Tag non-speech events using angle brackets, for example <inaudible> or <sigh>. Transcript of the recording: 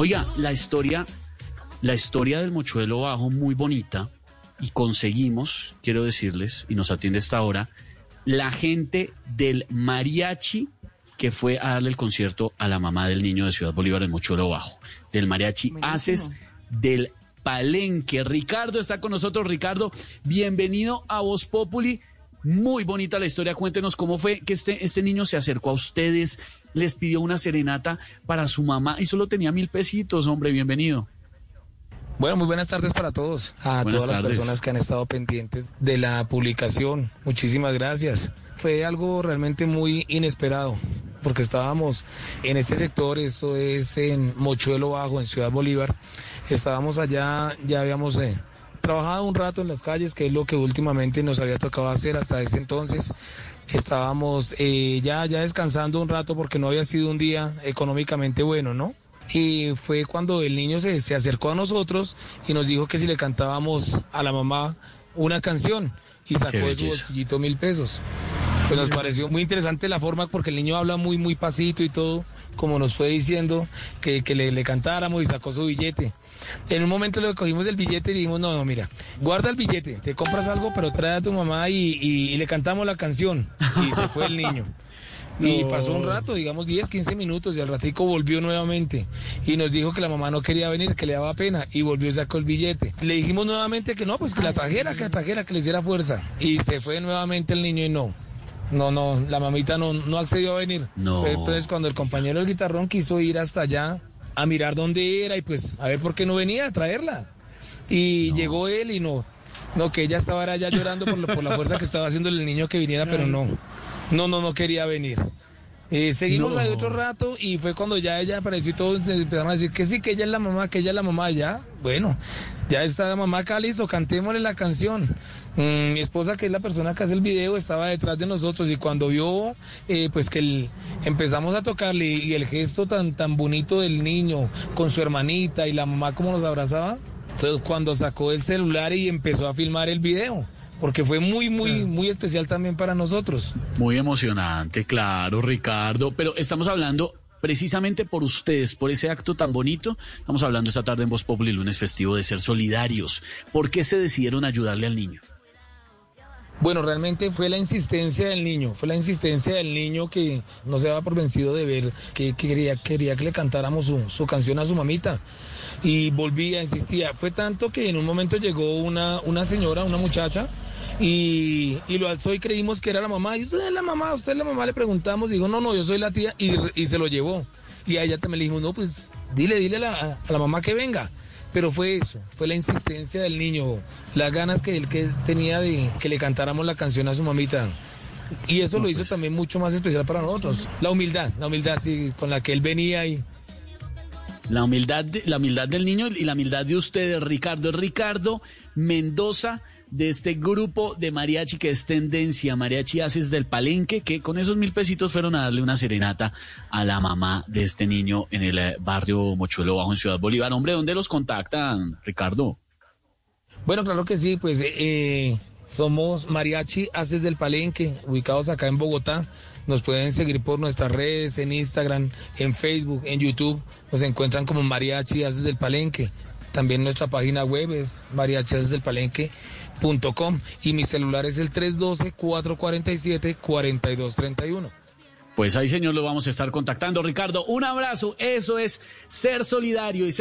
Oiga, la historia, la historia del mochuelo bajo muy bonita y conseguimos, quiero decirles, y nos atiende esta hora, la gente del mariachi que fue a darle el concierto a la mamá del niño de Ciudad Bolívar en Mochuelo Bajo, del mariachi Haces del Palenque. Ricardo está con nosotros. Ricardo, bienvenido a Voz Populi. Muy bonita la historia. Cuéntenos cómo fue que este, este niño se acercó a ustedes, les pidió una serenata para su mamá y solo tenía mil pesitos. Hombre, bienvenido. Bueno, muy buenas tardes para todos, a Buenas todas las personas que han estado pendientes de la publicación. Muchísimas gracias. Fue algo realmente muy inesperado, porque estábamos en este sector, esto es en Mochuelo Bajo, en Ciudad Bolívar. Estábamos allá, ya habíamos eh, trabajado un rato en las calles, que es lo que últimamente nos había tocado hacer hasta ese entonces. Estábamos eh, ya, ya descansando un rato porque no había sido un día económicamente bueno, ¿no? Y fue cuando el niño se, se acercó a nosotros y nos dijo que si le cantábamos a la mamá una canción y sacó de su bolsillito mil pesos. Pues nos pareció muy interesante la forma porque el niño habla muy, muy pasito y todo, como nos fue diciendo, que, que le, le cantáramos y sacó su billete. En un momento le cogimos el billete y dijimos, no, no, mira, guarda el billete, te compras algo, pero trae a tu mamá y, y- y le cantamos la canción. Y se fue el niño. <laughs> Y pasó un rato, digamos 10, 15 minutos, y al ratico volvió nuevamente. Y nos dijo que la mamá no quería venir, que le daba pena, y volvió y sacó el billete. Le dijimos nuevamente que no, pues que la trajera, que la trajera, que le hiciera fuerza. Y se fue nuevamente el niño y no. No, no, la mamita no, no accedió a venir. No. Entonces cuando el compañero del guitarrón quiso ir hasta allá a mirar dónde era y pues a ver por qué no venía a traerla. Y llegó él y no, no, que ella estaba ya llorando por, lo- por la fuerza que estaba haciendo el niño que viniera, pero no, no, no, no quería venir. Eh, seguimos No. ahí otro rato y fue cuando ya ella apareció y todos empezaron a decir que sí, que ella es la mamá, que ella es la mamá, ya, bueno, ya está la mamá acá, listo, cantémosle la canción. Mm, mi esposa, que es la persona que hace el video, estaba detrás de nosotros y cuando vio, eh, pues que el- empezamos a tocarle y el gesto tan, tan bonito del niño con su hermanita y la mamá como nos abrazaba, fue cuando sacó el celular y empezó a filmar el video, porque fue muy, muy, muy especial también para nosotros. Muy emocionante, claro, Ricardo. Pero estamos hablando precisamente por ustedes, por ese acto tan bonito. Estamos hablando esta tarde en Voz Populi, lunes festivo, de ser solidarios. ¿Por qué se decidieron ayudarle al niño? Bueno, realmente fue la insistencia del niño, fue la insistencia del niño que no se daba por vencido de ver que, que quería, quería que le cantáramos su, su canción a su mamita. Y volvía, insistía. Fue tanto que en un momento llegó una, una señora, una muchacha, y, y lo alzó y creímos que era la mamá. Y usted es la mamá, usted es la mamá, le preguntamos, dijo, no, no, yo soy la tía, y, y se lo llevó. Y a ella también le dijimos, no, pues dile, dile a la, a la mamá que venga. Pero fue eso, fue la insistencia del niño, las ganas que él que tenía de que le cantáramos la canción a su mamita. Y eso No, lo hizo pues. también mucho más especial para nosotros. La humildad, la humildad sí, con la que él venía y La humildad, de- la humildad del niño y la humildad de ustedes, Ricardo. Ricardo Mendoza, de este grupo de mariachi que es tendencia, Mariachi Haces del Palenque, que con esos mil pesitos fueron a darle una serenata a la mamá de este niño en el eh, barrio Mochuelo Bajo en Ciudad Bolívar. Hombre, ¿dónde los contactan, Ricardo? Bueno, claro que sí, pues eh, eh, somos Mariachi Haces del Palenque, ubicados acá en Bogotá. Nos pueden seguir por nuestras redes, en Instagram, en Facebook, en YouTube. Nos encuentran como Mariachi Haces del Palenque. También nuestra página web es mariachihacesdelpalenque.com y mi celular es el 312-447-4231. Pues ahí, señor, lo vamos a estar contactando. Ricardo, un abrazo. Eso es ser solidario y ser